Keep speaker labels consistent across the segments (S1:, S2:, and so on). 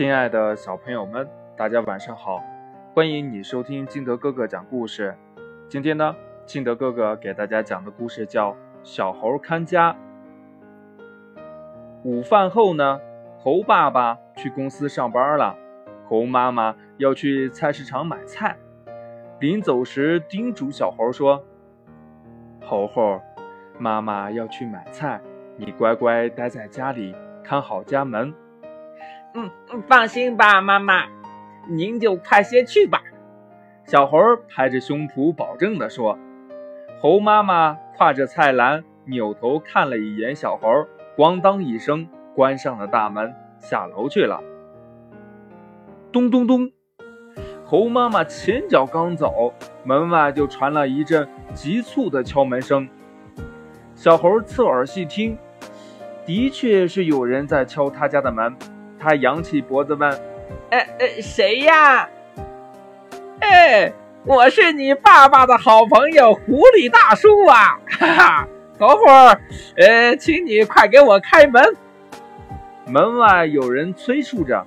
S1: 亲爱的小朋友们，大家晚上好！欢迎你收听金德哥哥讲故事。今天呢，金德哥哥给大家讲的故事叫《小猴看家》。午饭后呢，猴爸爸去公司上班了，猴妈妈要去菜市场买菜。临走时，叮嘱小猴说：“猴猴，妈妈要去买菜，你乖乖待在家里，看好家门。”
S2: 嗯嗯，放心吧，妈妈，您就快些去吧。
S1: 小猴拍着胸脯保证地说。猴妈妈挎着菜篮，扭头看了一眼小猴，咣当一声关上了大门，下楼去了。咚咚咚，猴妈妈前脚刚走，门外就传来一阵急促的敲门声。小猴侧耳细听，的确是有人在敲他家的门。他扬起脖子问：“
S2: 哎哎，谁呀？”“哎，我是你爸爸的好朋友狐狸大叔啊！”“哈哈，等会儿，呃，请你快给我开门。”
S1: 门外有人催促着。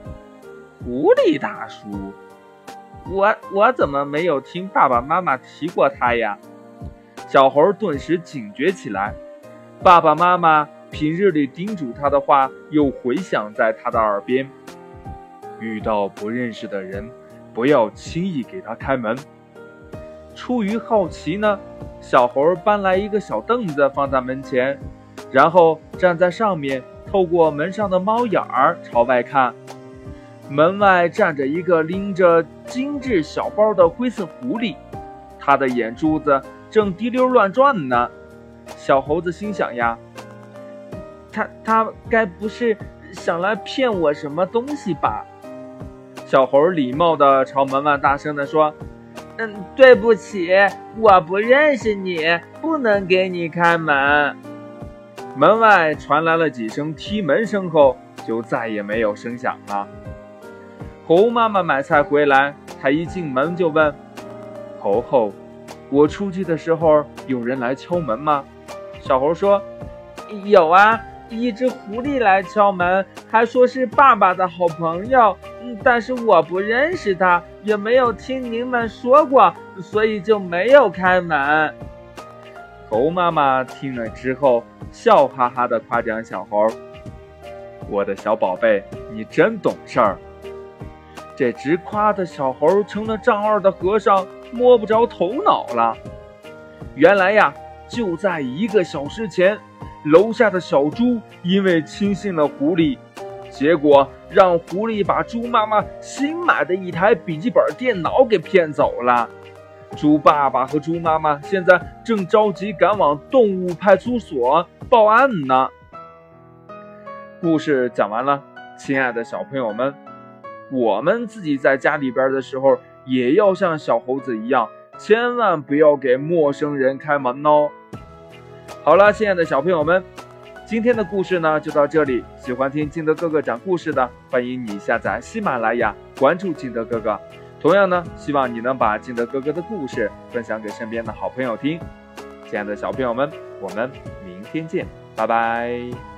S2: “狐狸大叔，我我怎么没有听爸爸妈妈提过他呀？”
S1: 小猴顿时警觉起来。爸爸妈妈。平日里叮嘱他的话又回响在他的耳边：遇到不认识的人，不要轻易给他开门。出于好奇呢，小猴搬来一个小凳子放在门前，然后站在上面，透过门上的猫眼儿朝外看。门外站着一个拎着精致小包的灰色狐狸，他的眼珠子正滴溜乱转呢。小猴子心想呀。
S2: 他他该不是想来骗我什么东西吧？
S1: 小猴礼貌地朝门外大声地说：“
S2: 嗯，对不起，我不认识你，不能给你开门。”
S1: 门外传来了几声踢门声后，就再也没有声响了。猴妈妈买菜回来，她一进门就问：“猴猴，我出去的时候有人来敲门吗？”
S2: 小猴说：“有啊。”一只狐狸来敲门，还说是爸爸的好朋友，嗯，但是我不认识他，也没有听您们说过，所以就没有开门。
S1: 猴妈妈听了之后，笑哈哈的夸奖小猴：“我的小宝贝，你真懂事儿。”这直夸的小猴成了丈二的和尚，摸不着头脑了。原来呀，就在一个小时前。楼下的小猪因为轻信了狐狸，结果让狐狸把猪妈妈新买的一台笔记本电脑给骗走了。猪爸爸和猪妈妈现在正着急赶往动物派出所报案呢。故事讲完了，亲爱的小朋友们，我们自己在家里边的时候，也要像小猴子一样，千万不要给陌生人开门哦。好了，亲爱的小朋友们，今天的故事呢就到这里。喜欢听金德哥哥讲故事的，欢迎你下载喜马拉雅，关注金德哥哥。同样呢，希望你能把金德哥哥的故事分享给身边的好朋友听。亲爱的小朋友们，我们明天见，拜拜。